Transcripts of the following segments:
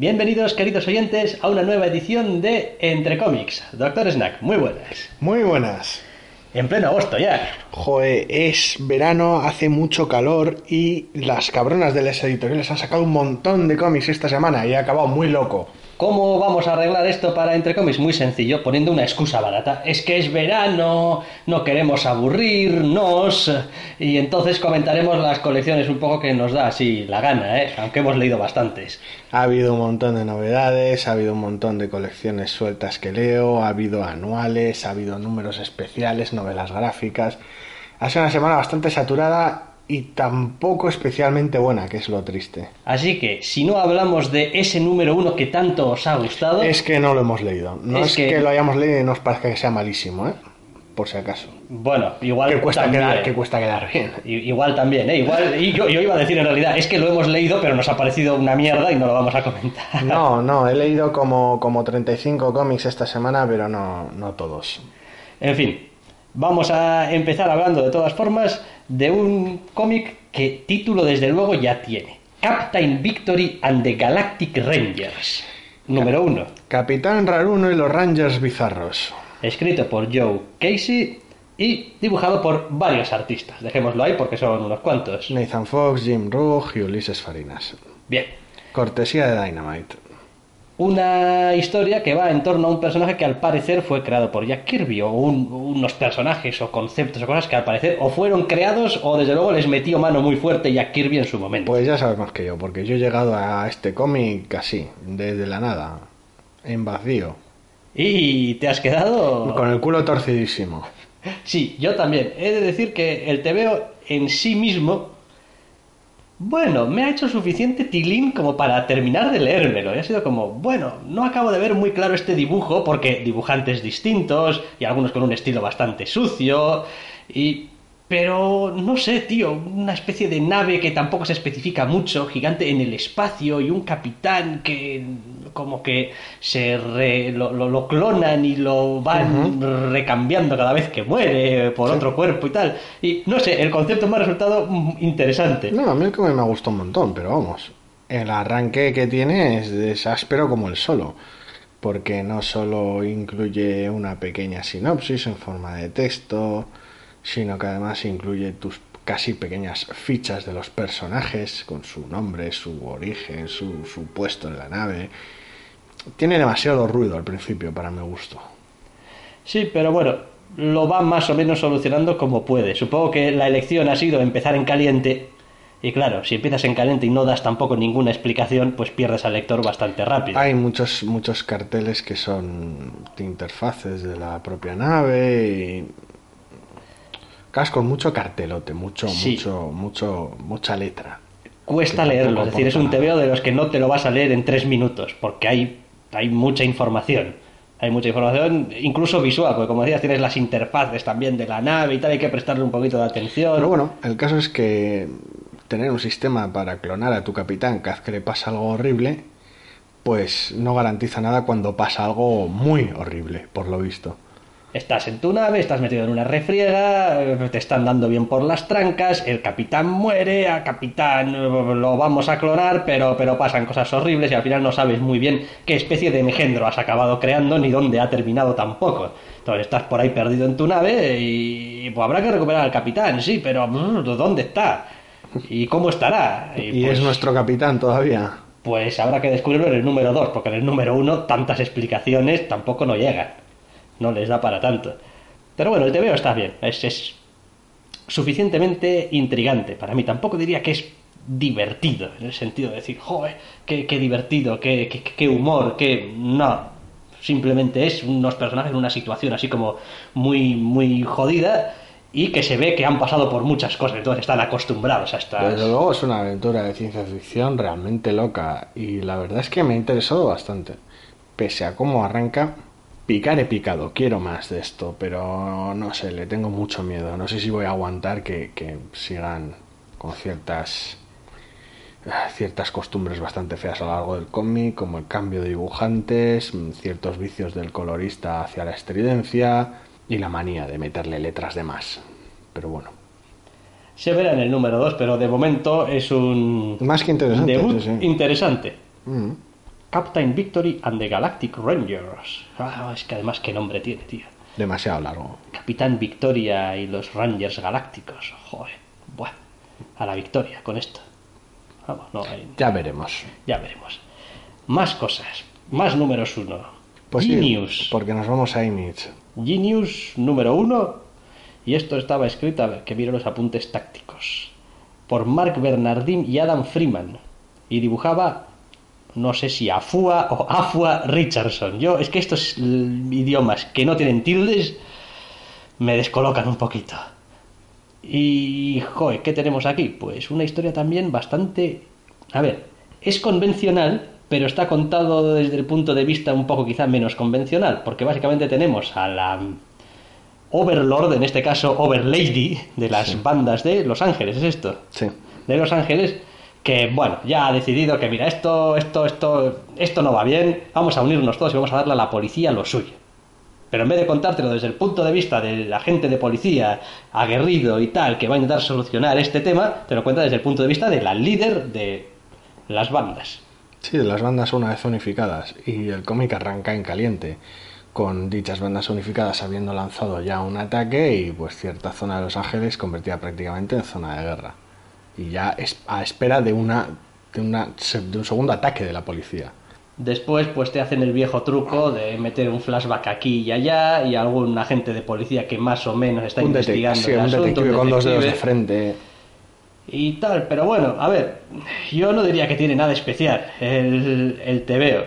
Bienvenidos, queridos oyentes, a una nueva edición de Entre Cómics. Doctor Snack, muy buenas. Muy buenas. En pleno agosto ya. Joder, es verano, hace mucho calor y las cabronas de las editoriales han sacado un montón de cómics esta semana y he acabado muy loco. ¿Cómo vamos a arreglar esto para Entre Cómics? Muy sencillo, poniendo una excusa barata. Es que es verano, no queremos aburrirnos y entonces comentaremos las colecciones un poco que nos da así la gana, ¿eh? aunque hemos leído bastantes. Ha habido un montón de novedades, ha habido un montón de colecciones sueltas que leo, ha habido anuales, ha habido números especiales, novelas gráficas. Ha sido una semana bastante saturada y tampoco especialmente buena, que es lo triste. Así que, si no hablamos de ese número uno que tanto os ha gustado... Es que no lo hemos leído. No Es es, que- que... lo hayamos leído y nos parezca que sea malísimo, ¿eh? Por si acaso. Bueno, igual Que cuesta, también. quedar, que cuesta quedar bien. Igual también, ¿eh? Igual, y yo, yo iba a decir en realidad, es que lo hemos leído, pero nos ha parecido una mierda y no lo vamos a comentar. No, no, he leído como, como 35 cómics esta semana, pero no, no todos. En fin, vamos a empezar hablando de todas formas de un cómic que título desde luego ya tiene. Captain Victory and the Galactic Rangers. Número uno. Capitán Raruno y los Rangers Bizarros. Escrito por Joe Casey y dibujado por varios artistas. Dejémoslo ahí porque son unos cuantos. Nathan Fox, Jim Rugg y Ulises Farinas. Bien. Cortesía de Dynamite. Una historia que va en torno a un personaje que al parecer fue creado por Jack Kirby, o un- unos personajes o conceptos o cosas que al parecer o fueron creados o desde luego les metió mano muy fuerte Jack Kirby en su momento. Pues ya sabes más que yo, porque yo he llegado a este cómic así, desde la nada, en vacío, ¿Y te has quedado? con el culo torcidísimo. Sí, yo también. He de decir que el TVO en sí mismo, bueno, me ha hecho suficiente tilín como para terminar de leérmelo. Y ha sido como, bueno, no acabo de ver muy claro este dibujo porque dibujantes distintos y algunos con un estilo bastante sucio y... Pero no sé, tío, una especie de nave que tampoco se especifica mucho, gigante en el espacio y un capitán que como que se re- lo, lo- lo clonan y lo van recambiando cada vez que muere por otro cuerpo y tal. Y no sé, el concepto me ha resultado interesante. No, a mí el cómic me gustó un montón, pero vamos, el arranque que tiene es, es áspero como el solo, porque no solo incluye una pequeña sinopsis en forma de texto, sino que además incluye tus casi pequeñas fichas de los personajes, con su nombre, su origen, su, su puesto en la nave. Tiene demasiado ruido al principio para mi gusto. Sí, pero bueno, lo va más o menos solucionando como puede. Supongo que la elección ha sido empezar en caliente. Y claro, si empiezas en caliente y no das tampoco ninguna explicación, pues pierdes al lector bastante rápido. Hay muchos, muchos carteles que son de interfaces de la propia nave y cas con mucho cartelote, mucho, Sí. mucho, mucho, mucha letra. Cuesta que leerlo, es decir, es un TVO de los que no te lo vas a leer en tres minutos, porque hay, hay mucha información. Hay mucha información, incluso visual, porque como decías, tienes las interfaces también de la nave y tal, hay que prestarle un poquito de atención. Pero bueno, el caso es que tener un sistema para clonar a tu capitán cada que le pasa algo horrible, pues no garantiza nada cuando pasa algo muy horrible, por lo visto. Estás en tu nave, estás metido en una refriega, eh, te están dando bien por las trancas, el capitán muere, al capitán eh, lo vamos a clonar, pero, pero pasan cosas horribles y al final no sabes muy bien qué especie de engendro has acabado creando ni dónde ha terminado tampoco. Entonces estás por ahí perdido en tu nave y pues habrá que recuperar al capitán, sí, pero ¿dónde está? ¿Y cómo estará? Y pues- es nuestro capitán todavía. pues habrá que descubrirlo en el número 2, porque en el número 1 tantas explicaciones tampoco no llegan. No les da para tanto. Pero bueno, el TVO está bien. Es, es suficientemente intrigante. Para mí tampoco diría que es divertido, en el sentido de decir, joder, qué, qué divertido, qué, qué, qué humor, qué... No. Simplemente es unos personajes en una situación así como muy, muy jodida y que se ve que han pasado por muchas cosas, entonces están acostumbrados a estas... Desde luego es una aventura de ciencia ficción realmente loca y la verdad es que me ha interesado bastante. Pese a cómo arranca, picar he picado, quiero más de esto, pero no sé, le tengo mucho miedo. No sé si voy a aguantar que, que sigan con ciertas ah, ciertas costumbres bastante feas a lo largo del cómic, como el cambio de dibujantes, ciertos vicios del colorista hacia la estridencia y la manía de meterle letras de más. Pero bueno, Se verá en el número 2, pero de momento es un más que interesante. debut sí, sí. interesante. Mm. Captain Victory and the Galactic Rangers. Ah, es que además qué nombre tiene, tío. Demasiado largo. Capitán Victoria y los Rangers Galácticos. Joder, bueno, a la victoria con esto. Vamos, no hay- Ya veremos. ya veremos. Más cosas, más números uno. Pues sí, Genius. porque nos vamos a Image. Genius número uno. Y esto estaba escrito, a ver, que miro los apuntes tácticos. Por Mark Bernardin y Adam Freeman. Y dibujaba, no sé si Afua o Afua Richardson. Yo, es que estos idiomas que no tienen tildes me descolocan un poquito. Y, joder, ¿qué tenemos aquí? Pues una historia también bastante... A ver, es convencional, pero está contado desde el punto de vista un poco quizá menos convencional, porque básicamente tenemos a la Overlord, en este caso Overlady, de las bandas de Los Ángeles, ¿es esto? Sí. de Los Ángeles que bueno, ya ha decidido que mira, esto, esto, esto, esto no va bien, vamos a unirnos todos y vamos a darle a la policía lo suyo. Pero en vez de contártelo desde el punto de vista del agente de policía aguerrido y tal, que va a intentar solucionar este tema, te lo cuenta desde el punto de vista de la líder de las bandas. Sí, de las bandas una vez unificadas. Y el cómic arranca en caliente, con dichas bandas unificadas habiendo lanzado ya un ataque y pues cierta zona de Los Ángeles convertida prácticamente en zona de guerra. Y ya es a espera de una de, una, de un segundo ataque de la policía. Después, pues te hacen el viejo truco de meter un flashback aquí y allá y algún agente de policía que más o menos está un, investigando sí, el un asunto, detective con dos dedos de frente. y tal, pero bueno, a ver, yo no diría que tiene nada especial el, el TVO.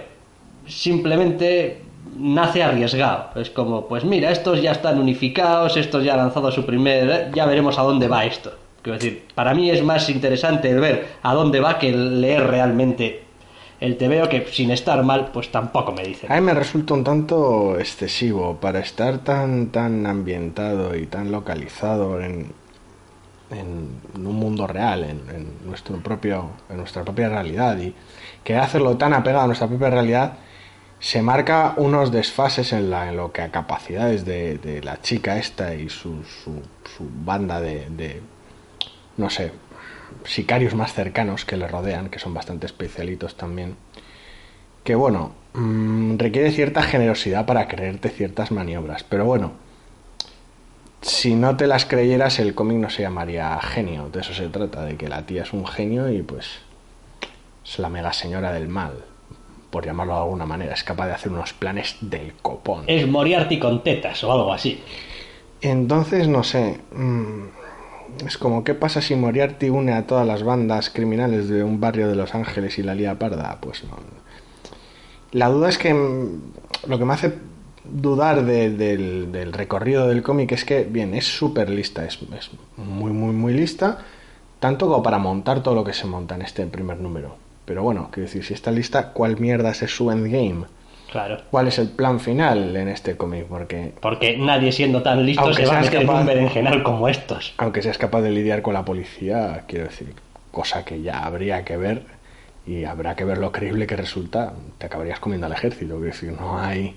Simplemente nace arriesgado. Es como, pues mira, estos ya están unificados, estos ya han lanzado su primer... Ya veremos a dónde va esto. Quiero decir, para mí es más interesante el ver a dónde va que leer realmente el TVO, que sin estar mal, pues tampoco me dice. A mí me resulta un tanto excesivo para estar tan tan ambientado y tan localizado en, en un mundo real, en, en nuestro propio, en nuestra propia realidad y que hacerlo tan apegado a nuestra propia realidad se marca unos desfases en, la, en lo que a capacidades de, de la chica esta y su, su, su banda de, de, no sé, sicarios más cercanos que le rodean, que son bastante especialitos también, que bueno, mmm, requiere cierta generosidad para creerte ciertas maniobras, pero bueno, si no te las creyeras el cómic no se llamaría genio, de eso se trata, de que la tía es un genio y pues es la mega señora del mal, por llamarlo de alguna manera, es capaz de hacer unos planes del copón. Es Moriarty con tetas o algo así. Entonces, no sé, mmm, es como, ¿qué pasa si Moriarty une a todas las bandas criminales de un barrio de Los Ángeles y la lía parda? Pues no. La duda es que mm, lo que me hace dudar de, del, del, recorrido del cómic es que, bien, es súper lista, es, es, muy, muy, muy lista, tanto como para montar todo lo que se monta en este primer número. Pero bueno, quiero decir, si está lista, ¿cuál mierda es su endgame? Claro. ¿Cuál es el plan final en este cómic? Porque, Porque nadie siendo tan listo se va a meter capaz, en un berenjenal como estos. Aunque seas capaz de lidiar con la policía, quiero decir, cosa que ya habría que ver y habrá que ver lo creíble que resulta. Te acabarías comiendo al ejército, quiero decir, no hay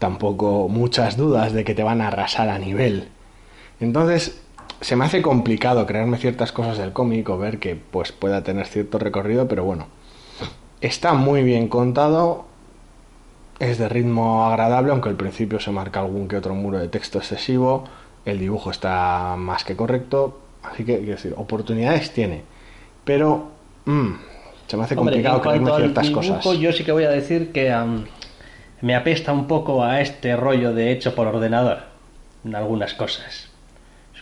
tampoco muchas dudas de que te van a arrasar a nivel. Entonces, se me hace complicado crearme ciertas cosas del cómic o ver que pues pueda tener cierto recorrido, pero bueno, está muy bien contado, es de ritmo agradable, aunque al principio se marca algún que otro muro de texto excesivo, el dibujo está más que correcto, así que quiero decir, oportunidades tiene, pero mmm, se me hace Hombre, complicado creerme ciertas dibujo, cosas. Yo sí que voy a decir que um, me apesta un poco a este rollo de hecho por ordenador en algunas cosas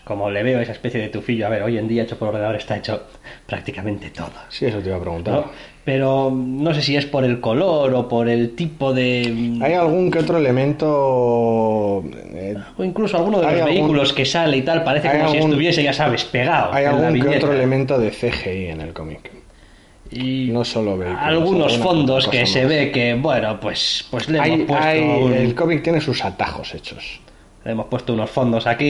como le veo esa especie de tufillo, a ver, hoy en día hecho por ordenador está hecho prácticamente todo. Sí, eso te iba a preguntar. ¿no? Pero no sé si es por el color o por el tipo de... ¿Hay algún que otro elemento... Eh, o incluso alguno de los algún... vehículos que sale y tal, parece como algún... si estuviese, ya sabes, pegado. Hay algún que otro elemento de CGI en el cómic. Y no solo vehículos, algunos fondos que se ve que, bueno, pues, pues le hemos hay, puesto... Hay, un... El cómic tiene sus atajos hechos. Hemos puesto unos fondos aquí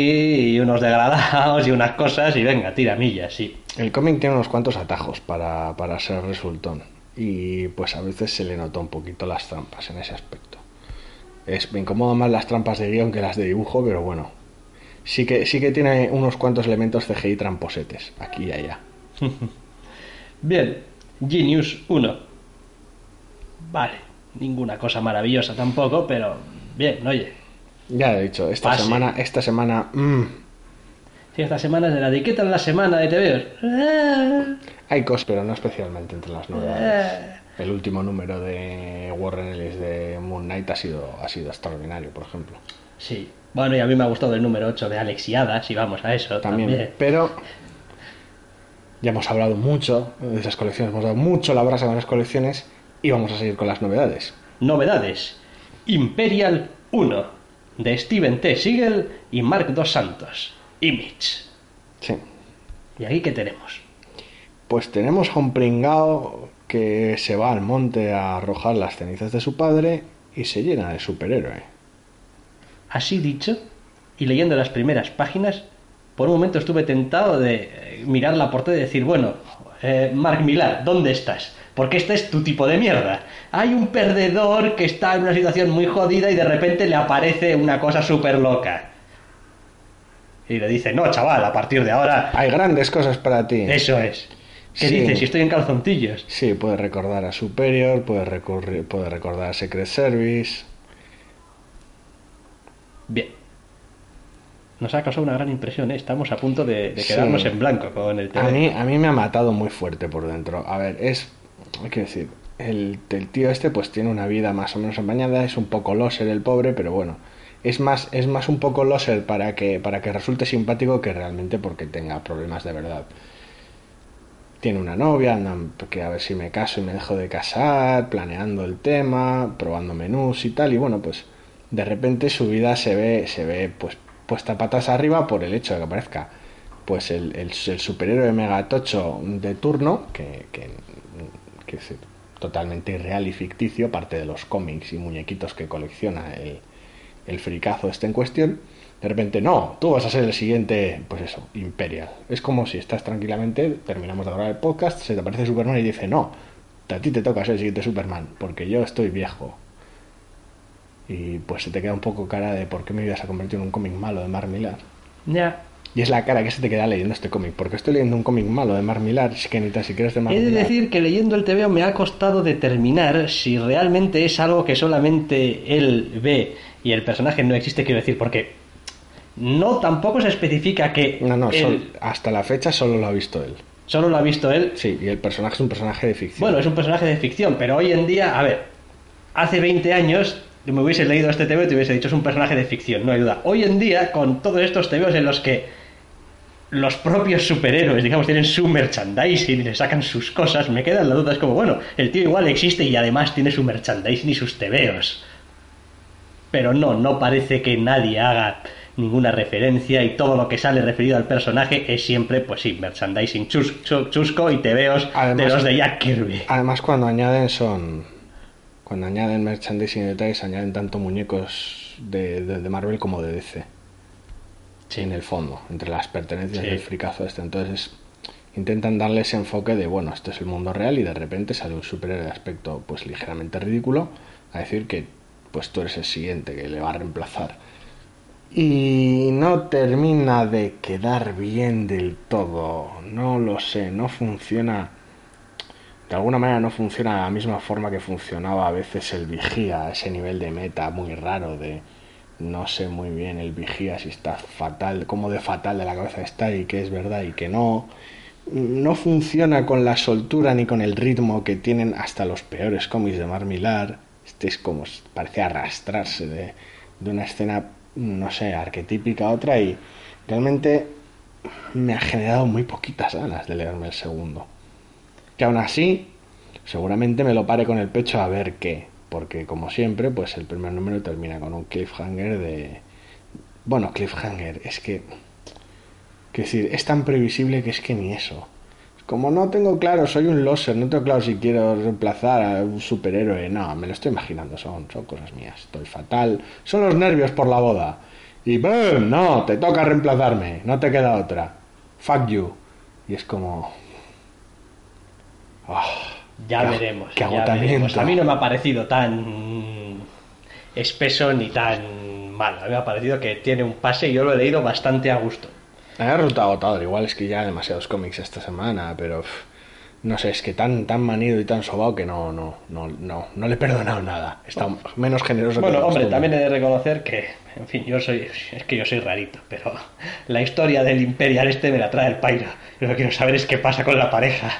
y unos degradados y unas cosas y venga, tira millas, sí. El cómic tiene unos cuantos atajos para, para ser resultón y pues a veces se le nota un poquito las trampas en ese aspecto. Es, me incomoda más las trampas de guion que las de dibujo, pero bueno. Sí que, sí que tiene unos cuantos elementos CGI tramposetes, aquí y allá. Bien, Genius 1. vale, ninguna cosa maravillosa tampoco, pero bien, oye. Ya he dicho, esta Pase. semana, esta semana, mm, Si esta semana es de la de ¿qué tal la semana de TVOs? hay cosas, pero no especialmente entre las novedades. El último número de Warren Ellis de Moon Knight ha sido, ha sido extraordinario, por ejemplo. Sí. Bueno, y a mí me ha gustado el número 8 de Alex y Ada, si vamos a eso También, también. pero ya hemos hablado mucho de esas colecciones, hemos dado mucho la brasa con las colecciones y vamos a seguir con las novedades. Novedades. Imperial 1 de Steven T. Siegel y Mark Dos Santos. Image. Sí. ¿Y aquí qué tenemos? Pues tenemos a un pringao que se va al monte a arrojar las cenizas de su padre y se llena de superhéroe. Así dicho, y leyendo las primeras páginas, por un momento estuve tentado de eh, mirar la portada y decir, bueno, eh, Mark Millar, ¿dónde estás? Porque este es tu tipo de mierda. Hay un perdedor que está en una situación muy jodida y de repente le aparece una cosa súper loca. Y le dice, no, chaval, a partir de ahora, Hay grandes cosas para ti. eso es. ¿Qué Sí. dices? Si estoy en calzoncillos. Sí, puedes recordar a Superior, puedes, recurrir, puedes recordar a Secret Service. Bien. Nos ha causado una gran impresión, ¿eh? Estamos a punto de, de Sí. quedarnos en blanco con el tema. A mí, a mí me ha matado muy fuerte por dentro. A ver, es. Hay que decir, el, el tío este pues tiene una vida más o menos empañada, es un poco loser el pobre, pero bueno. Es más, es más un poco loser para que, para que resulte simpático que realmente porque tenga problemas de verdad. Tiene una novia, andan que a ver si me caso y me dejo de casar, planeando el tema, probando menús y tal, y bueno, pues de repente su vida se ve, se ve pues puesta patas arriba por el hecho de que aparezca pues el, el, el superhéroe megatocho de turno, que, que, que es totalmente irreal y ficticio, parte de los cómics y muñequitos que colecciona el, el fricazo este en cuestión, de repente, no, tú vas a ser el siguiente, pues eso, Imperial. Es como si estás tranquilamente, terminamos de grabar el podcast, se te aparece Superman y dice, no, a ti te toca ser el siguiente Superman, porque yo estoy viejo. Y pues se te queda un poco cara de por qué me ibas a convertir en un cómic malo de Mark Millar. Ya. Y es la cara que se te queda leyendo este cómic, porque estoy leyendo un cómic malo de Mark Millar, es que ni tan siquiera es de Mark He de Millar. decir que leyendo el TVO me ha costado determinar si realmente es algo que solamente él ve y el personaje no existe, quiero decir, porque no tampoco se especifica que No, no, él sol- hasta la fecha solo lo ha visto él. solo lo ha visto él. Sí, y el personaje es un personaje de ficción. Bueno, es un personaje de ficción, pero hoy en día, a ver, hace 20 años me hubiese leído este TVO y te hubiese dicho es un personaje de ficción, no hay duda. Hoy en día, con todos estos TVOs en los que los propios superhéroes, digamos, tienen su merchandising y le sacan sus cosas, me queda la duda, es como, bueno, el tío igual existe y además tiene su merchandising y sus TVOs. Pero no, no parece que nadie haga ninguna referencia y todo lo que sale referido al personaje es siempre, pues sí, merchandising chus- chu- chusco y de Además- los de Jack Kirby. Además, cuando añaden son. Cuando añaden merchandising y detalles, añaden tanto muñecos de, de- de Marvel como de DC. Sí. En el fondo, entre las pertenencias Sí. del fricazo este. Entonces, intentan darle ese enfoque de, bueno, esto es el mundo real y de repente sale un superhéroe de aspecto, pues ligeramente ridículo, a decir que, pues tú eres el siguiente que le va a reemplazar. Y no termina de quedar bien del todo. No lo sé, no funciona de alguna manera no funciona de la misma forma que funcionaba a veces el vigía, ese nivel de meta muy raro de no sé muy bien el vigía si está fatal, cómo de fatal de la cabeza está y que es verdad y que no. No funciona con la soltura ni con el ritmo que tienen hasta los peores cómics de Mar Millar. Este es como parece arrastrarse de, de una escena, no sé, arquetípica a otra y realmente me ha generado muy poquitas ganas de leerme el segundo que aún así seguramente me lo pare con el pecho a ver qué porque como siempre pues el primer número termina con un cliffhanger de bueno cliffhanger es que que decir es tan previsible que es que ni eso. Como no tengo claro soy un loser no tengo claro si quiero reemplazar a un superhéroe no me lo estoy imaginando son son cosas mías estoy fatal son los nervios por la boda. Y ¡boom! no te toca reemplazarme no te queda otra. Fuck you. Y es como Ah, Ya qué- veremos. Qué ya veremos. A mí no me ha parecido tan espeso ni tan mal. A mí me ha parecido que tiene un pase y yo lo he leído bastante a gusto. Me ha resultado agotador. Igual es que ya demasiados cómics esta semana, pero pff, no sé, es que tan, tan manido y tan sobao que no, no, no, no, no le he perdonado nada. Está menos generoso Bueno, que de hombre, costumbre. también he de reconocer que, en fin, yo soy, es que yo soy rarito, pero la historia del Imperial este me la trae el pairo. Yo lo que quiero saber es qué pasa con la pareja.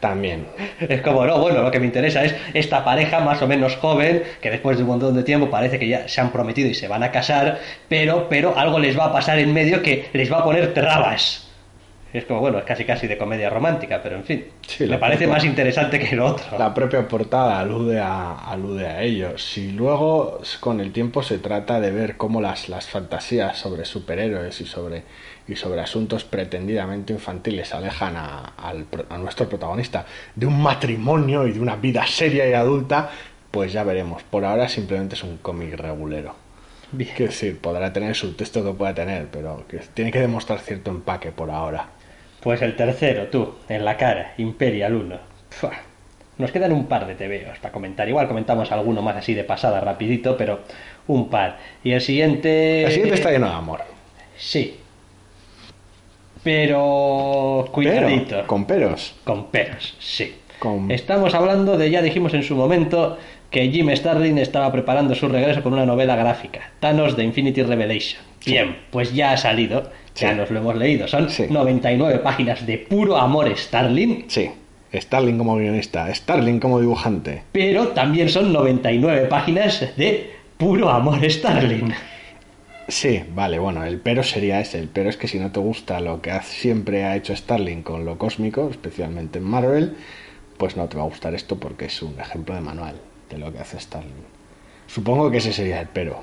También. Es como, no, bueno, lo que me interesa es esta pareja más o menos joven, que después de un montón de tiempo parece que ya se han prometido y se van a casar, pero, pero algo les va a pasar en medio que les va a poner trabas. Es como, bueno, es casi casi de comedia romántica, pero en fin, Sí, me parece propia- más interesante que lo otro. La propia portada alude a, alude a ello. Si luego con el tiempo se trata de ver cómo las, las fantasías sobre superhéroes y sobre, y sobre asuntos pretendidamente infantiles alejan a, a nuestro protagonista de un matrimonio y de una vida seria y adulta, pues ya veremos. Por ahora simplemente es un cómic regulero. Bien. Quiero decir, podrá tener su texto que pueda tener, pero que tiene que demostrar cierto empaque por ahora. Pues el tercero, tú, en la cara, Imperial 1. Fua. Nos quedan un par de TVOs para comentar. Igual comentamos alguno más así de pasada, rapidito, pero un par. Y el siguiente... El siguiente está lleno de amor. Sí. Pero... Cuidadito. Pero, con peros. Con peros, sí. Con- Estamos hablando de, ya dijimos en su momento, que Jim Starlin estaba preparando su regreso con una novela gráfica, Thanos de Infinity Revelation. Bien, pues ya ha salido, ya nos lo hemos leído. Son Sí. 99 páginas de puro amor Starlin, Sí, Starling como guionista, Starling como dibujante. pero también son 99 páginas de puro amor Starlin. Sí, vale, bueno, el pero sería ese. El pero es que si no te gusta lo que siempre ha hecho Starling con lo cósmico, especialmente en Marvel, pues no te va a gustar esto porque es un ejemplo de manual de lo que hace Starling. Supongo que ese sería el pero.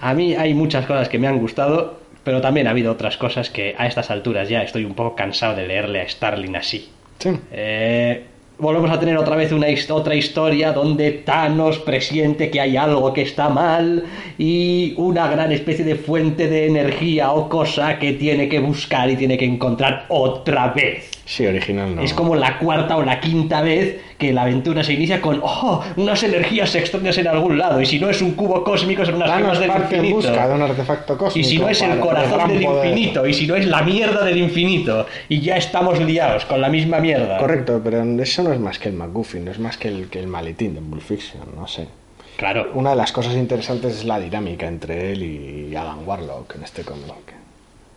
A mí hay muchas cosas que me han gustado, pero también ha habido otras cosas que a estas alturas ya estoy un poco cansado de leerle a Starlin así. Sí, Eh, volvemos a tener otra vez una otra historia donde Thanos presiente que hay algo que está mal y una gran especie de fuente de energía o cosa que tiene que buscar y tiene que encontrar otra vez. Sí, original no. Es como la cuarta o la quinta vez que la aventura se inicia con oh, unas energías extrañas en algún lado y si no es un cubo cósmico son unas gemas del en infinito. busca de un artefacto Y si no es el corazón del infinito, y si no es la mierda del infinito, y ya estamos liados con la misma mierda. Correcto, pero eso no es más que el McGuffin, no es más que el, que el maletín de Bull Fiction, no sé. Claro. Una de las cosas interesantes es la dinámica entre él y Adam Warlock en este cómic.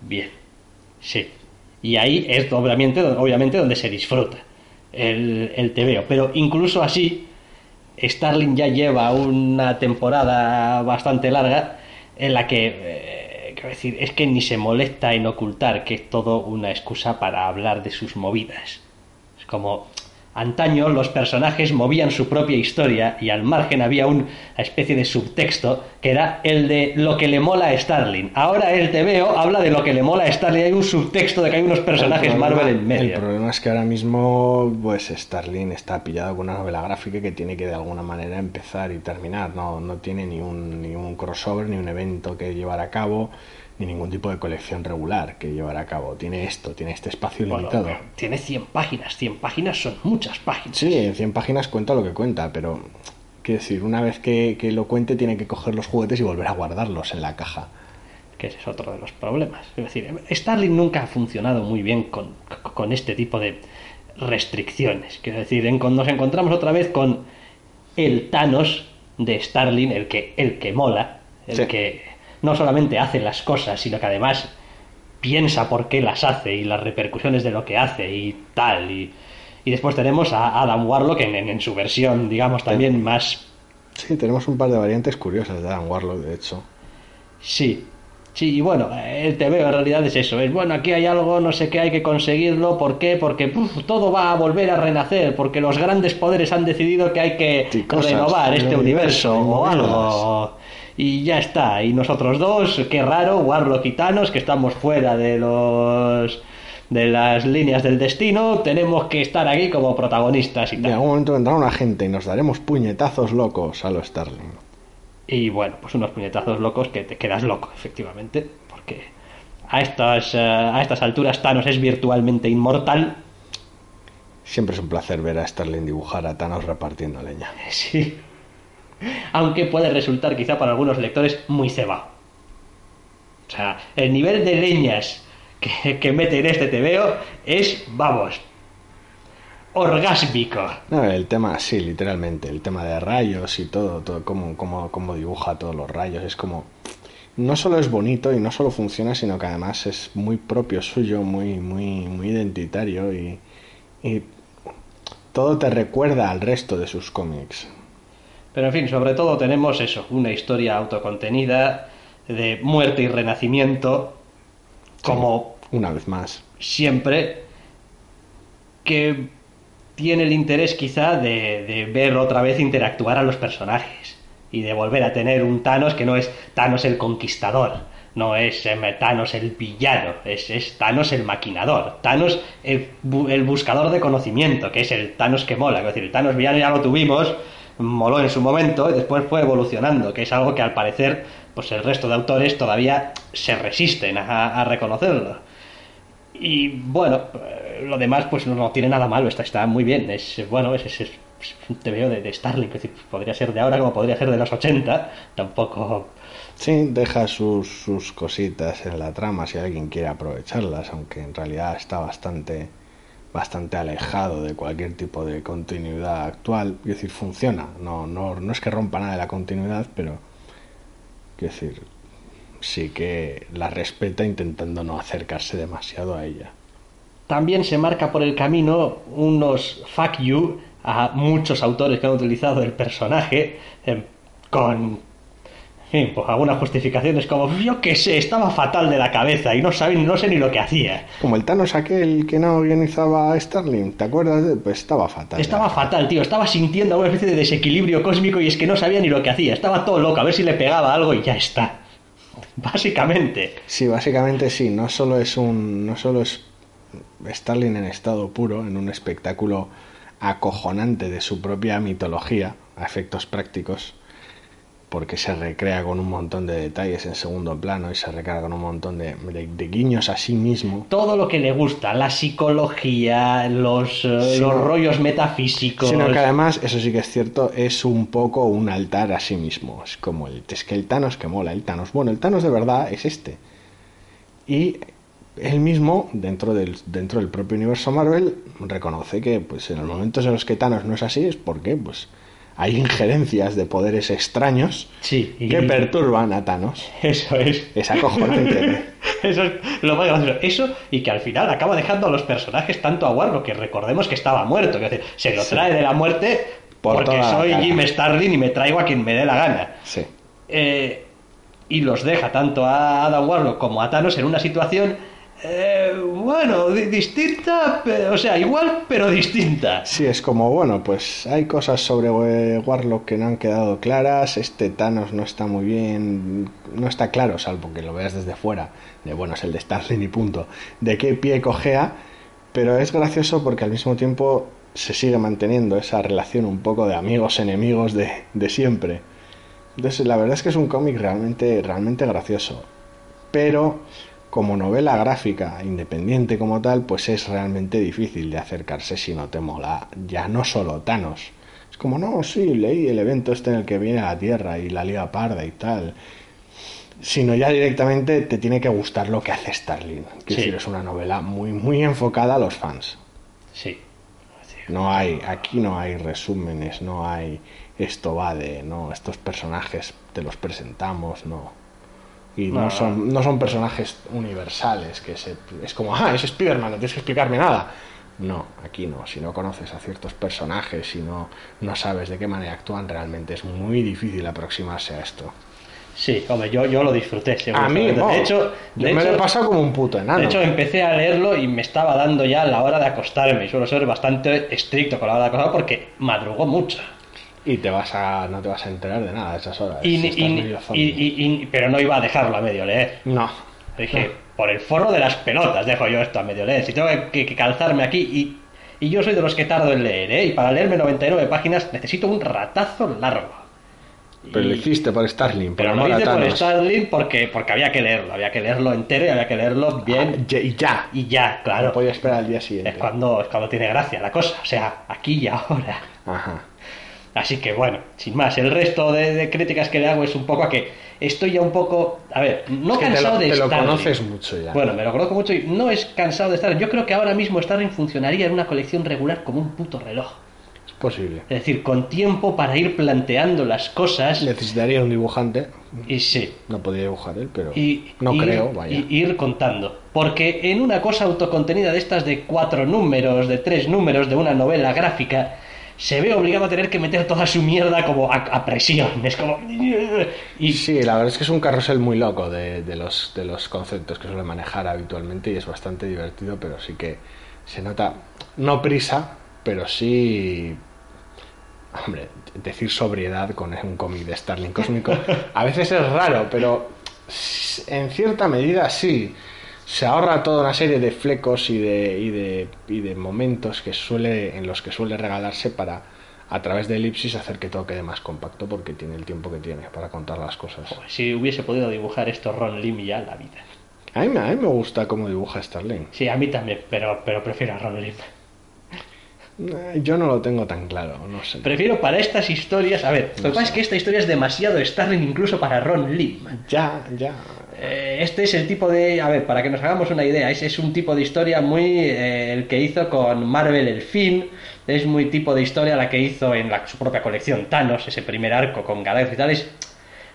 Bien. Sí. Y ahí es obviamente, obviamente donde se disfruta el, el TVO. Pero incluso así, Starling ya lleva una temporada bastante larga en la que, eh, decir, es que ni se molesta en ocultar que es todo una excusa para hablar de sus movidas. Es como, antaño los personajes movían su propia historia y al margen había una especie de subtexto que era el de lo que le mola a Starling. Ahora el TVO habla de lo que le mola a Starling. Hay un subtexto de que hay unos personajes problema- Marvel en medio. El problema es que ahora mismo, pues Starling está pillado con una novela gráfica que tiene que de alguna manera empezar y terminar. No, no tiene ni un, ni un crossover, ni un evento que llevar a cabo, ni ningún tipo de colección regular que llevar a cabo. Tiene esto, tiene este espacio Bueno, limitado. tiene 100 páginas. 100 páginas son muchas páginas. Sí, en 100 páginas cuenta lo que cuenta, pero quiero decir, una vez que, que lo cuente tiene que coger los juguetes y volver a guardarlos en la caja. que ese es otro de los problemas. Es decir, Starling nunca ha funcionado muy bien con, con este tipo de restricciones. Quiero decir, en- nos encontramos otra vez con el Thanos de Starling, el que, el que mola, el Sí. que no solamente hace las cosas, sino que además piensa por qué las hace y las repercusiones de lo que hace y tal. Y, y después tenemos a Adam Warlock en, en- en su versión, digamos, también más Sí, tenemos un par de variantes curiosas de Adam Warlock, de hecho. Sí, sí, y bueno, el TVO en realidad es eso, es bueno, aquí hay algo, no sé qué, hay que conseguirlo, ¿por qué? Porque uf, todo va a volver a renacer, porque los grandes poderes han decidido que hay que Sí, cosas, renovar este universo, universo, o algo. Y ya está, y nosotros dos, qué raro, Warlock y Thanos, que estamos fuera de los de las líneas del destino, tenemos que estar aquí como protagonistas y En tal. algún momento vendrá una gente y nos daremos puñetazos locos a lo Starling. Y bueno, pues unos puñetazos locos que te quedas loco, efectivamente, porque a estas, eh, a estas alturas Thanos es virtualmente inmortal. Siempre es un placer ver a Starling dibujar a Thanos repartiendo leña. Sí. Aunque puede resultar quizá para algunos lectores muy cebado. O sea, el nivel de leñas que, mete en este TVO es, vamos, orgásmico. No, el tema, sí, literalmente, el tema de rayos y todo, todo cómo, cómo, cómo dibuja todos los rayos, es como... No solo es bonito y no solo funciona, sino que además es muy propio suyo, muy, muy, muy identitario y, y todo te recuerda al resto de sus cómics. Pero en fin, sobre todo tenemos eso, una historia autocontenida de muerte y renacimiento, como Una vez más. siempre, que tiene el interés quizá de, de ver otra vez interactuar a los personajes y de volver a tener un Thanos que no es Thanos el conquistador, no es em, Thanos el villano, es, es Thanos el maquinador, Thanos el, el buscador de conocimiento, que es el Thanos que mola, es decir, el Thanos villano ya lo tuvimos, moló en su momento y después fue evolucionando, que es algo que al parecer pues el resto de autores todavía se resisten a- reconocerlo. Y bueno, eh, lo demás pues no, tiene nada malo, está, está muy bien. Es bueno, es, es, es un de, de Starling, decir, podría ser de ahora como podría ser de los 80, tampoco... Sí, deja sus, sus cositas en la trama si alguien quiere aprovecharlas, aunque en realidad está bastante, bastante alejado de cualquier tipo de continuidad actual. Es decir, funciona. No, no, no es que rompa nada de la continuidad, pero quiero decir, sí que la respeta intentando no acercarse demasiado a ella. También se marca por el camino unos fuck you a muchos autores que han utilizado el personaje eh, con... Fin, pues algunas justificaciones como, yo qué sé, estaba fatal de la cabeza y no, sabe, no sé ni lo que hacía. Como el Thanos aquel que no guionizaba a Starling, ¿te acuerdas? de- Pues estaba fatal. Estaba fatal, tío. Estaba sintiendo una especie de desequilibrio cósmico y es que no sabía ni lo que hacía. Estaba todo loco, a ver si le pegaba algo y ya está. Básicamente. Sí, básicamente sí, no solo es un no solo es Starling en estado puro, en un espectáculo acojonante de su propia mitología a efectos prácticos, porque se recrea con un montón de detalles en segundo plano y se recrea con un montón de, de- de guiños a sí mismo. Todo lo que le gusta, la psicología, los, eh, Sí, los rollos metafísicos. Sino que además, eso sí que es cierto, es un poco un altar a sí mismo. Es como el, es que el Thanos que mola, el Thanos. Bueno, el Thanos de verdad es este. Y él mismo, dentro del, dentro del propio universo Marvel, reconoce que pues en los momentos en los que Thanos no es así es porque pues hay injerencias de poderes extraños Sí, y- que perturban a Thanos. Eso es. Es acojonante. Eso es lo más gracioso. Eso y que al final acaba dejando a los personajes tanto a Warlock que recordemos que estaba muerto. Que se lo Sí. trae de la muerte Por porque soy. Jim Starlin y me traigo a quien me dé la gana. sí. Eh, y los deja tanto a Adam Warlock como a Thanos en una situación, eh, bueno, di- distinta, o sea, igual pero distinta. Sí, es como, bueno, pues hay cosas sobre Warlock que no han quedado claras, este Thanos no está muy bien, no está claro, salvo que lo veas desde fuera, de bueno, es el de Starling y punto, de qué pie cojea, pero es gracioso porque al mismo tiempo se sigue manteniendo esa relación un poco de amigos-enemigos de, de siempre. Entonces, la verdad es que es un cómic realmente, realmente gracioso, pero como novela gráfica independiente como tal, pues es realmente difícil de acercarse si no te mola ya no solo Thanos. Es como, no, sí, leí el evento este en el que viene a la Tierra y la Liga Parda y tal. Sino ya directamente te tiene que gustar lo que hace Starling. Quiero Sí. decir, es una novela muy, muy enfocada a los fans. Sí. No hay, aquí no hay resúmenes, no hay esto va de, no, estos personajes te los presentamos, no. Y no, No. son, no son personajes universales, que se, es como, ah, es Spider-Man, no tienes que explicarme nada. No, aquí no, si no conoces a ciertos personajes, si no, no sabes de qué manera actúan, realmente es muy difícil aproximarse a esto. Sí, hombre, yo, yo lo disfruté. A mí, de hecho, yo de me lo he hecho- pasado como un puto enano. De hecho, empecé a leerlo y me estaba dando ya la hora de acostarme. Y suelo ser bastante estricto con la hora de acostarme porque madrugó mucho. Y te vas a, no te vas a enterar de nada a esas horas. Y, pero no iba a dejarlo a medio leer. No. Dije, por el forro de las pelotas dejo yo esto a medio leer. Si tengo que, que calzarme aquí y, y yo soy de los que tardo en leer, ¿eh? Y para leerme 99 páginas necesito un ratazo largo. Pero lo hiciste por Starling, por Pero lo hice por Thanos. Starling porque, porque había que leerlo. Había que leerlo entero y había que leerlo bien. Ah, ya- y ya. Y ya, claro. No podía esperar al día siguiente. Es cuando, es cuando tiene gracia la cosa. O sea, aquí y ahora. Ajá. Así que bueno, sin más, el resto de, de críticas que le hago es un poco a que estoy ya un poco, a ver, no Es que te cansado lo, de te lo conoces mucho ya. Bueno, me lo conozco mucho y no es cansado de estar. Yo creo que ahora mismo Starling funcionaría en una colección regular como un puto reloj. Es posible. Es decir, con tiempo para ir planteando las cosas. Necesitaría un dibujante. Y sí. No podría dibujar él, pero Y, no ir- creo, vaya. y ir contando. Porque en una cosa autocontenida de estas de cuatro números, de tres números, de una novela gráfica, se ve obligado a tener que meter toda su mierda como a, a presión. Es como. Y Sí, la verdad es que es un carrusel muy loco de, de los, de los conceptos que suele manejar habitualmente y es bastante divertido, pero sí que se nota, no prisa, pero sí, hombre, decir sobriedad con un cómic de Starling Cósmico a veces es raro, pero en cierta medida sí. Se ahorra toda una serie de flecos y de, y de, y de momentos que suele, en los que suele regalarse para, a través de elipsis, hacer que todo quede más compacto porque tiene el tiempo que tiene para contar las cosas. si hubiese podido dibujar esto Ron Lim ya la vida. A mí, me- a mí me gusta cómo dibuja Starling. Sí, a mí también, pero, pero prefiero a Ron Lim. Eh, Yo no lo tengo tan claro, no sé. Prefiero para estas historias. A ver, lo que pasa es que esta historia es demasiado Starling incluso para Ron Lim. Ya, ya. Eh, Este es el tipo de. A ver, para que nos hagamos una idea, es, es un tipo de historia muy. eh, el que hizo con Marvel el fin. Es muy tipo de historia la que hizo en la- su propia colección Thanos, ese primer arco con Galaxy y tal. Es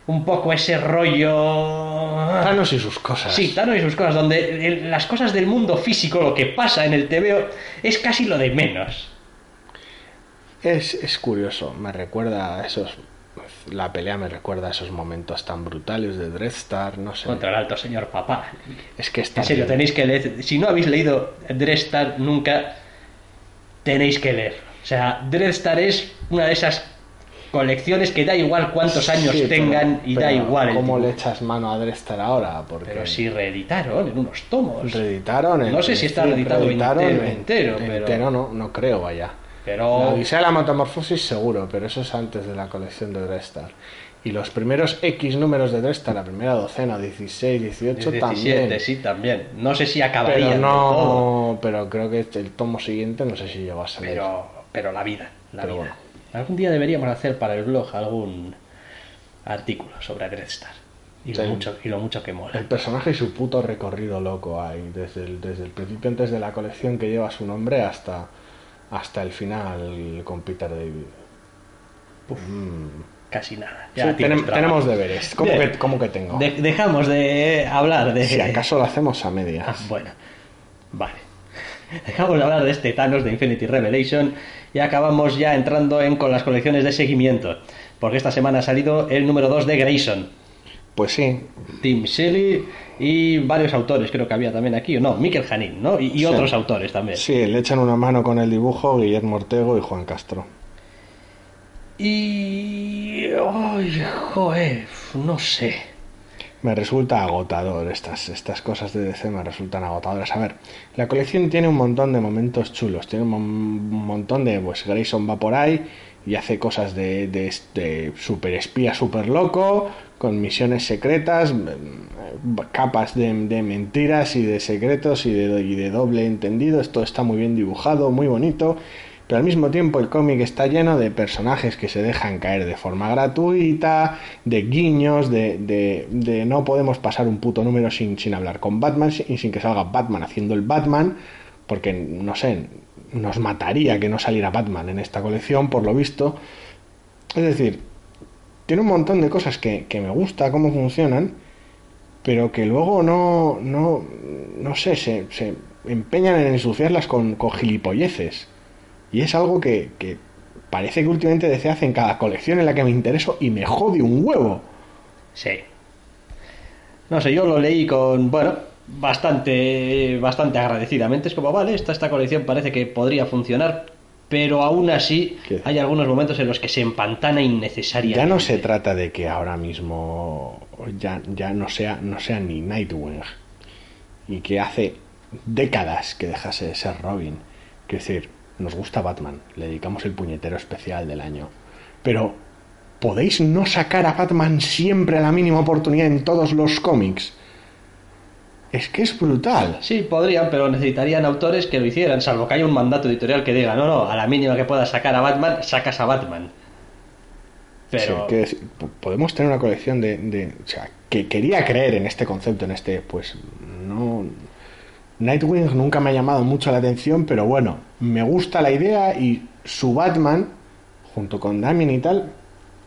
un poco ese rollo. Thanos y sus cosas. Sí, Thanos y sus cosas, donde el- las cosas del mundo físico, lo que pasa en el TVO, es casi lo de menos. Es, es curioso, me recuerda a esos. La pelea me recuerda a esos momentos tan brutales de Dreadstar, no sé. Contra el alto señor papá. Es que está. En serio, tenéis que leer. Si no habéis leído Dreadstar nunca, tenéis que leer. O sea, Dreadstar es una de esas colecciones que da igual cuántos años Sí, pero- tengan y da igual ¿Cómo le echas mano a Dreadstar ahora? Porque Pero si reeditaron en unos tomos. reeditaron. en No sé si está reeditado entero, en- entero, pero- entero no, no creo, vaya. Pero- La Odisea de la Metamorfosis seguro, pero eso es antes de la colección de Dreadstar. Y los primeros X números de Dreadstar, la primera docena, 16, 18 17, también. sí, también. No sé si acabaría Pero todo, no, pero creo que el tomo siguiente no sé si llegó a salir. pero, pero la vida, la Pero vida. bueno. Algún día deberíamos hacer para el blog algún artículo sobre Dreadstar. Y, lo mucho, y lo mucho que mola. El personaje y su puto recorrido loco ahí, desde el, desde el principio antes de la colección que lleva su nombre hasta, hasta el final con Peter David. Casi nada. Ya tenem- tenemos deberes. ¿Cómo que, cómo que tengo? De- dejamos de hablar de. Si acaso lo hacemos a Ah, medias. bueno, vale. Dejamos de hablar de este Thanos de Infinity Revelation y acabamos ya entrando en con las colecciones de seguimiento. Porque esta semana ha salido el número 2 de Grayson. Pues sí, Tim Shelley y varios autores, creo que había también aquí, no, Mikel Janín, ¿no? Y, y Sí. otros autores también. sí, le echan una mano con el dibujo Guillermo Ortego y Juan Castro. Y. ¡Ay, joder! No sé. Me resulta agotador estas, estas cosas de DC, me resultan agotadoras. A ver, la colección tiene un montón de momentos chulos, tiene un montón de, pues Grayson va por ahí y hace cosas de, de, de super espía, super loco, con misiones secretas, capas de, de mentiras y de secretos y de, y de doble entendido. Esto está muy bien dibujado, muy bonito. Pero al mismo tiempo el cómic está lleno de personajes que se dejan caer de forma gratuita, de guiños, de, de- de no podemos pasar un puto número sin, sin hablar con Batman y sin que salga Batman haciendo el Batman, porque no sé, nos mataría que no saliera Batman en esta colección, por lo visto. Es decir, tiene un montón de cosas que, que me gusta cómo funcionan, pero que luego no, no, no sé, se, se empeñan en ensuciarlas con, con gilipolleces. Y es algo que, que parece que últimamente DC hace en cada colección en la que me intereso y me jode un huevo. Sí. No sé, yo lo leí con, bueno, bastante, bastante agradecidamente. Es como, vale, esta, esta colección parece que podría funcionar, pero aún así ¿Qué? hay algunos momentos en los que se empantana innecesariamente. Ya no se trata de que ahora mismo ya, ya no, sea, no sea ni Nightwing y que hace décadas que dejase de ser Robin. Quiero decir, nos gusta Batman, le dedicamos el puñetero especial del año. Pero, ¿podéis no sacar a Batman siempre a la mínima oportunidad en todos los cómics? Es que es brutal. Sí, podrían, pero necesitarían autores que lo hicieran, salvo que haya un mandato editorial que diga, no, no, a la mínima que puedas sacar a Batman, sacas a Batman. Pero... Sí, decir, podemos tener una colección de, de- O sea, que quería creer en este concepto, en este... Pues no... Nightwing nunca me ha llamado mucho la atención, pero bueno, me gusta la idea y su Batman, junto con Damien y tal,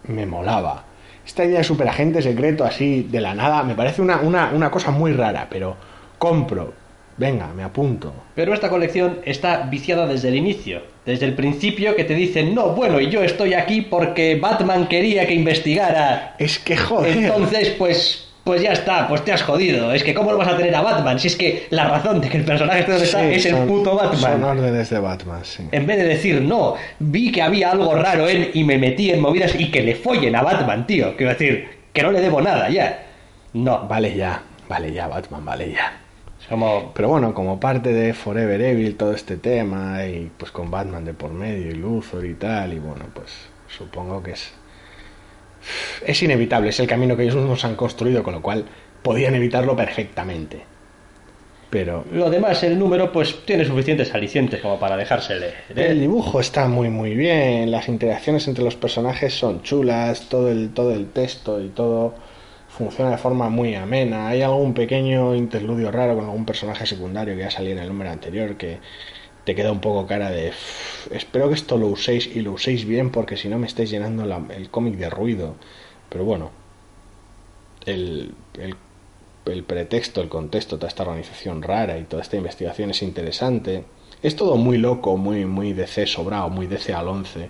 me molaba. Esta idea de superagente secreto así de la nada me parece una, una, una cosa muy rara, pero compro. Venga, me apunto. Pero esta colección está viciada desde el inicio, desde el principio que te dicen, no, bueno, y yo estoy aquí porque Batman quería que investigara. Es que joder. Entonces, pues, pues ya está, pues te has jodido. Es que ¿cómo lo vas a tener a Batman? Si es que la razón de que el personaje esté donde está es el puto Batman. Son órdenes de Batman, sí. En vez de decir, no, vi que había algo raro en y me metí en movidas y que le follen a Batman, tío. Quiero decir, que no le debo nada, ya. No, Vale ya, vale ya, Batman, vale ya. como... Pero bueno, como parte de Forever Evil, todo este tema, y pues con Batman de por medio y Luthor y tal, y bueno, pues supongo que es. Es inevitable, es el camino que ellos mismos han construido, con lo cual podían evitarlo perfectamente. Pero Lo demás, el número, pues tiene suficientes alicientes como para dejarse leer. ¿eh? el dibujo está muy muy bien, las interacciones entre los personajes son chulas, todo el, todo el texto y todo funciona de forma muy amena. Hay algún pequeño interludio raro con algún personaje secundario que ya salió en el número anterior que te queda un poco cara de "Uf, espero que esto lo uséis y lo uséis bien porque si no me estáis llenando la- el cómic de ruido. Pero bueno, el, el, el pretexto, el contexto, toda esta organización rara y toda esta investigación es interesante. Es todo muy loco, muy, muy DC sobrado, muy DC al 11.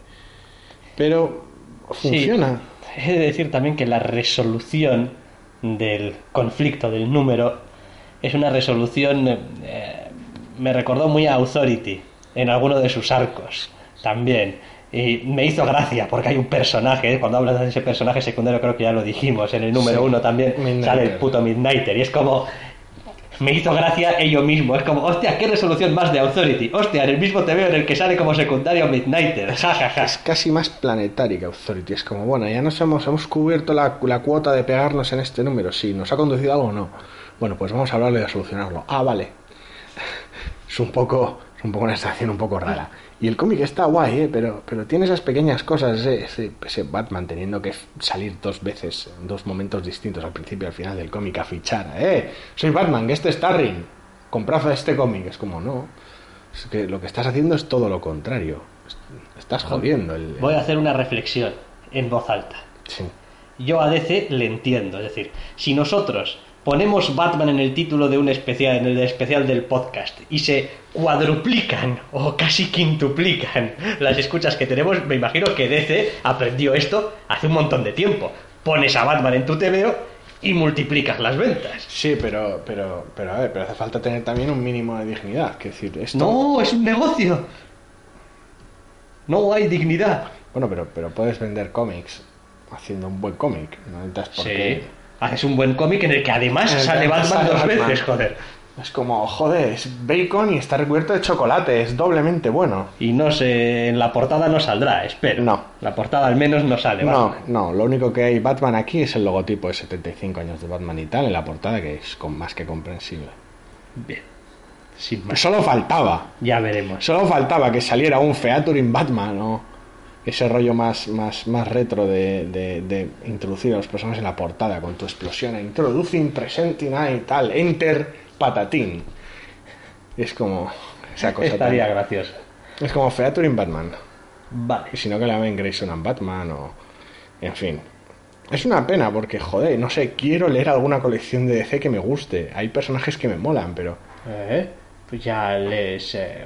Pero funciona. Sí, he de decir también que la resolución del conflicto del número es una resolución. eh, me recordó muy a Authority en alguno de sus arcos también. Y me hizo gracia porque hay un personaje, cuando hablas de ese personaje secundario, creo que ya lo dijimos en el número Sí, uno también, Midnighter. sale el puto Midnighter. Y es como. Me hizo gracia ello mismo. Es como, hostia, qué resolución más de Authority. Hostia, en el mismo te veo en el que sale como secundario Midnighter. Ja, ja, ja. Es casi más planetaria que Authority. Es como, bueno, ya nos hemos, hemos cubierto la, la cuota de pegarnos en este número. Si nos ha conducido algo o no. Bueno, pues vamos a hablarle de solucionarlo. Ah, vale. Es un poco, es un poco una sensación un poco rara. Y el cómic está guay, ¿eh? pero, pero tiene esas pequeñas cosas, ese, ese, ese Batman teniendo que salir dos veces, en dos momentos distintos, al principio y al final del cómic, a fichar. ¡Eh! Soy Batman, que este es Starring. Comprad este cómic. Es como, no. Es que lo que estás haciendo es todo lo contrario. Estás jodiendo el... Voy a hacer una reflexión en voz alta. Sí. Yo a DC le entiendo, es decir, si nosotros ponemos Batman en el título de un especial, en el especial del podcast, y se cuadruplican o casi quintuplican las escuchas que tenemos, me imagino que DC aprendió esto hace un montón de tiempo. Pones a Batman en tu TVO y multiplicas las ventas. Sí, pero, pero, pero a ver, pero hace falta tener también un mínimo de dignidad. Que decir, esto... No, es un negocio. No hay dignidad. Bueno, pero, pero puedes vender cómics haciendo un buen cómic. No necesitas por Sí. qué- Haces un buen cómic en el que además el sale Batman dos Batman. veces, joder. Es como, joder, es bacon y está recubierto de chocolate. Es doblemente bueno. Y no sé, en la portada no saldrá, espero. No. La portada al menos no sale, No, no, lo único que hay Batman aquí es el logotipo de 75 años de Batman y tal en la portada, que es con más que comprensible. Bien. Sin más. Solo faltaba, Ya veremos. solo faltaba que saliera un featuring Batman o ese rollo más, más, más retro de, de- de introducir a los personajes en la portada con tu explosión, introducing, presenting y tal, enter, patatín. Es como esa cosa Estaría tan- gracioso. Es como featuring Batman. Vale. Y si no que la ven Grayson and Batman o... En fin. Es una pena porque, joder, no sé, quiero leer alguna colección de DC que me guste. Hay personajes que me molan, pero... ¿Eh? Pues ya les... eh,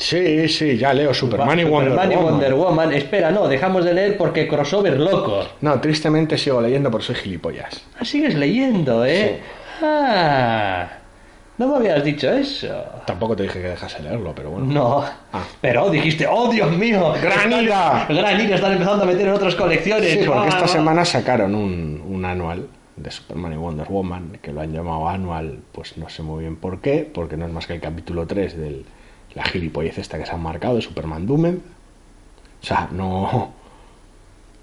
Sí, sí, ya leo Superman y Wonder Superman y. Wonder Woman. Espera, no, dejamos de leer porque crossover loco. No, tristemente sigo leyendo porque soy gilipollas. Ah, sigues leyendo, ¿eh? Ah, no me habías dicho eso. Tampoco te dije que dejase leerlo, pero bueno. No. Ah. Pero dijiste, ¡oh, Dios mío! ¡Gran ira! Están- Gran ira, están empezando a meter en otras colecciones. Sí, porque Ah, esta ah. semana sacaron un, un anual de Superman y Wonder Woman, que lo han llamado anual, pues no sé muy bien por qué, porque no es más que el capítulo 3 de la gilipollez esta que se han marcado de Superman Doomed. O sea, no...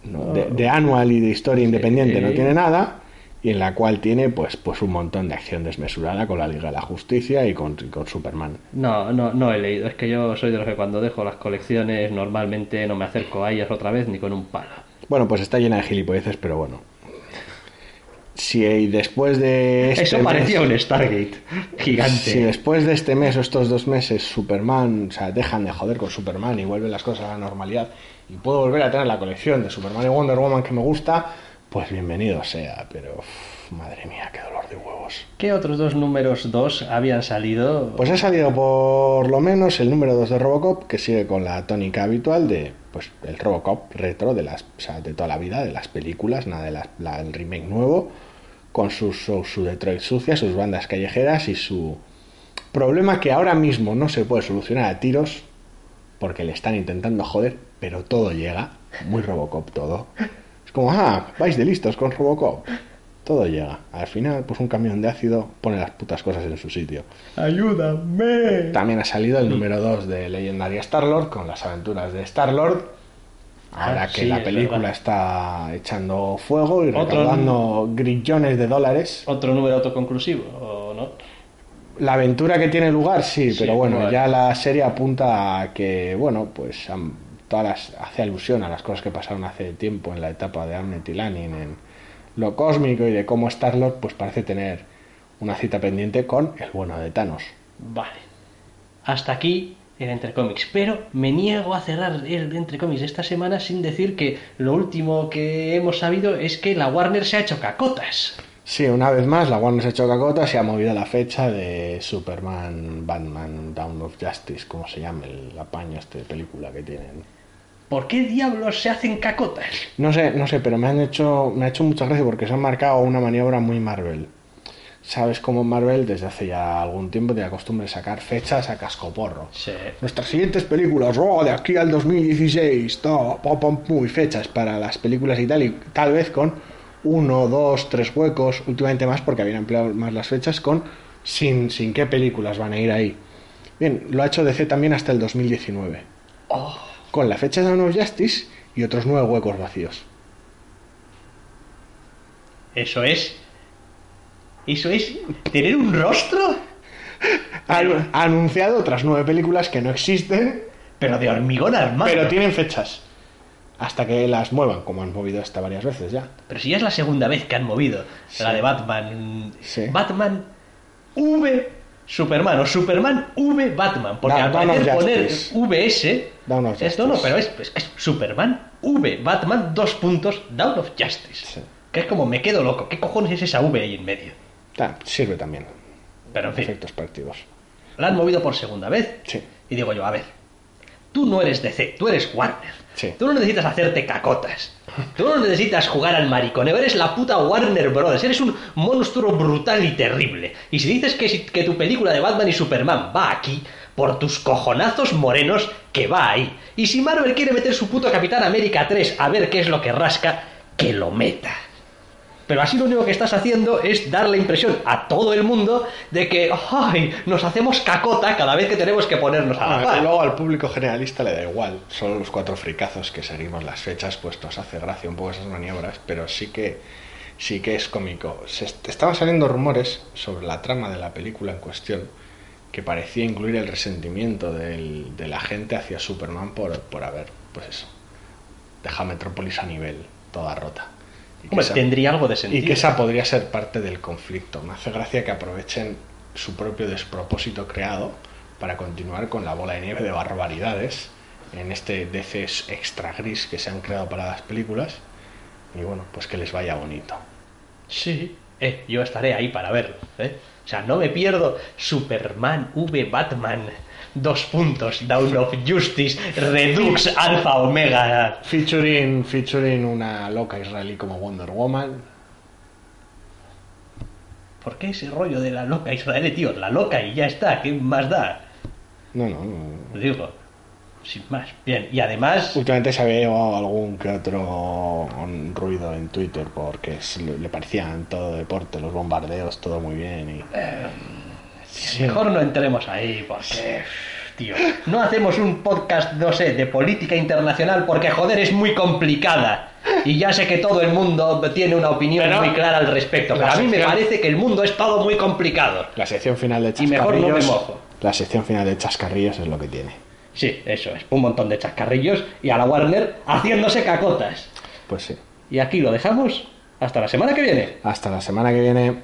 no, de, de anual y de historia independiente no tiene nada, y en la cual tiene pues, pues un montón de acción desmesurada con la Liga de la Justicia y con, y con Superman. No, no, no he leído. Es que yo soy de los que cuando dejo las colecciones normalmente no me acerco a ellas otra vez ni con un palo. Bueno, pues está llena de gilipolleces, pero bueno. Si después de este Eso mes- parecía un Stargate gigante. Si después de este mes o estos dos meses Superman, o sea, dejan de joder con Superman y vuelven las cosas a la normalidad y puedo volver a tener la colección de Superman y Wonder Woman que me gusta, pues bienvenido sea, pero uf, madre mía, qué dolor de huevos. ¿Qué otros dos números 2 habían salido? Pues ha salido por lo menos el número 2 de Robocop, que sigue con la tónica habitual de pues el Robocop retro de las o sea, de toda la vida, de las películas, nada de las- la- el remake nuevo, con su, su, su Detroit sucia, sus bandas callejeras y su problema que ahora mismo no se puede solucionar a tiros porque le están intentando joder, pero todo llega, muy Robocop todo. Es como, ah, vais de listos con Robocop. Todo llega. Al final, pues un camión de ácido pone las putas cosas en su sitio. ¡Ayúdame! También ha salido el número 2 de Legendaria Star-Lord con las aventuras de Star-Lord. Ahora Ah, que sí, la película está echando fuego y recaudando grillones de dólares. ¿Otro número autoconclusivo o no? La aventura que tiene lugar, sí, Sí, pero bueno, vale. ya la serie apunta a que, bueno, pues todas las- hace alusión a las cosas que pasaron hace tiempo en la etapa de Amnet y Lanin en lo cósmico y de cómo Star-Lord pues parece tener una cita pendiente con el bueno de Thanos. Vale. Hasta aquí el Entre Comics. Pero me niego a cerrar el Entre Comics esta semana sin decir que lo último que hemos sabido es que la Warner se ha hecho cacotas. Sí, una vez más, la Warner se ha hecho cacota, se ha movido la fecha de Superman, Batman, Down of Justice, como se llama el apaño este de película que tienen. ¿Por qué diablos se hacen cacotas? No sé, no sé, pero me han hecho, me ha hecho mucha gracia porque se han marcado una maniobra muy Marvel. Sabes cómo Marvel desde hace ya algún tiempo tiene la costumbre de sacar fechas a cascoporro. Sí. Nuestras siguientes películas, oh, de aquí al 2016, to, pom, pom, pum, y fechas para las películas y tal, y tal vez con uno, dos, tres huecos, últimamente más porque habían empleado más las fechas, con sin, sin qué películas van a ir ahí. Bien, lo ha hecho DC también hasta el 2019, Oh, con la fecha de Dawn of Justice y otros nueve huecos vacíos. eso es. Eso es tener un rostro, anunciado otras nueve películas que no existen, pero de hormigón armado. pero tienen fechas. Hasta que las muevan, como han movido esta varias veces ya. Pero si ya es la segunda vez que han movido Sí. la de Batman. Sí. Batman V Superman o Superman V Batman. Porque al poner. VS. Esto no, pero es, es- es Superman V Batman, dos puntos, Down of Justice. Sí. Que es como me quedo loco. ¿Qué cojones es esa V ahí en medio? Ta- sirve también. Pero en fin, Efectos prácticos. la han movido por segunda vez. Sí. Y digo yo, a ver, tú no eres DC, tú eres Warner. Sí. Tú no necesitas hacerte cacotas. Tú no necesitas jugar al mariconeo. Eres la puta Warner Brothers. Eres un monstruo brutal y terrible. Y si dices que, que tu película de Batman y Superman va aquí, por tus cojonazos morenos, que va ahí. Y si Marvel quiere meter su puto Capitán América 3 a ver qué es lo que rasca, que lo meta. Pero así lo único que estás haciendo es dar la impresión a todo el mundo de que, ¡ay! Nos hacemos cacota cada vez que tenemos que ponernos a la Ah, luego al público generalista le da igual. Solo los cuatro fricazos que seguimos las fechas, pues nos hace gracia un poco esas maniobras, pero sí que sí que es cómico. Se est- estaban saliendo rumores sobre la trama de la película en cuestión que parecía incluir el resentimiento del- de la gente hacia Superman por, por haber, pues eso, deja Metrópolis a nivel, toda rota. Y que Hombre, esa- tendría algo de sentido. y que esa podría ser parte del conflicto. Me hace gracia que aprovechen su propio despropósito creado para continuar con la bola de nieve de barbaridades en este DC extra gris que se han creado para las películas. Y bueno, pues que les vaya bonito. Sí, eh, yo estaré ahí para verlo. ¿eh? O sea, no me pierdo Superman V Batman. Dos puntos, Down of Justice, Redux, Alpha, Omega. Featuring, featuring una loca israelí como Wonder Woman. ¿Por qué ese rollo de la loca israelí, tío? La loca y ya está, ¿qué más da? No, no, no. Digo, sin más. Bien, y además, Últimamente se había llevado algún que otro ruido en Twitter porque le le parecían todo deporte, los bombardeos, todo muy bien. Y... Sí. mejor no entremos ahí porque, tío, no hacemos un podcast, no sé, de política internacional porque, joder, es muy complicada. Y ya sé que todo el mundo tiene una opinión Pero- muy clara al respecto, pero a mí me parece que el mundo es todo muy complicado. La sección final de Y mejor chascarrillos. no me mojo. La sección final de chascarrillos es lo que tiene. Sí, eso es, un montón de chascarrillos y a la Warner haciéndose cacotas. Pues sí. Y aquí lo dejamos hasta la semana que viene. Hasta la semana que viene.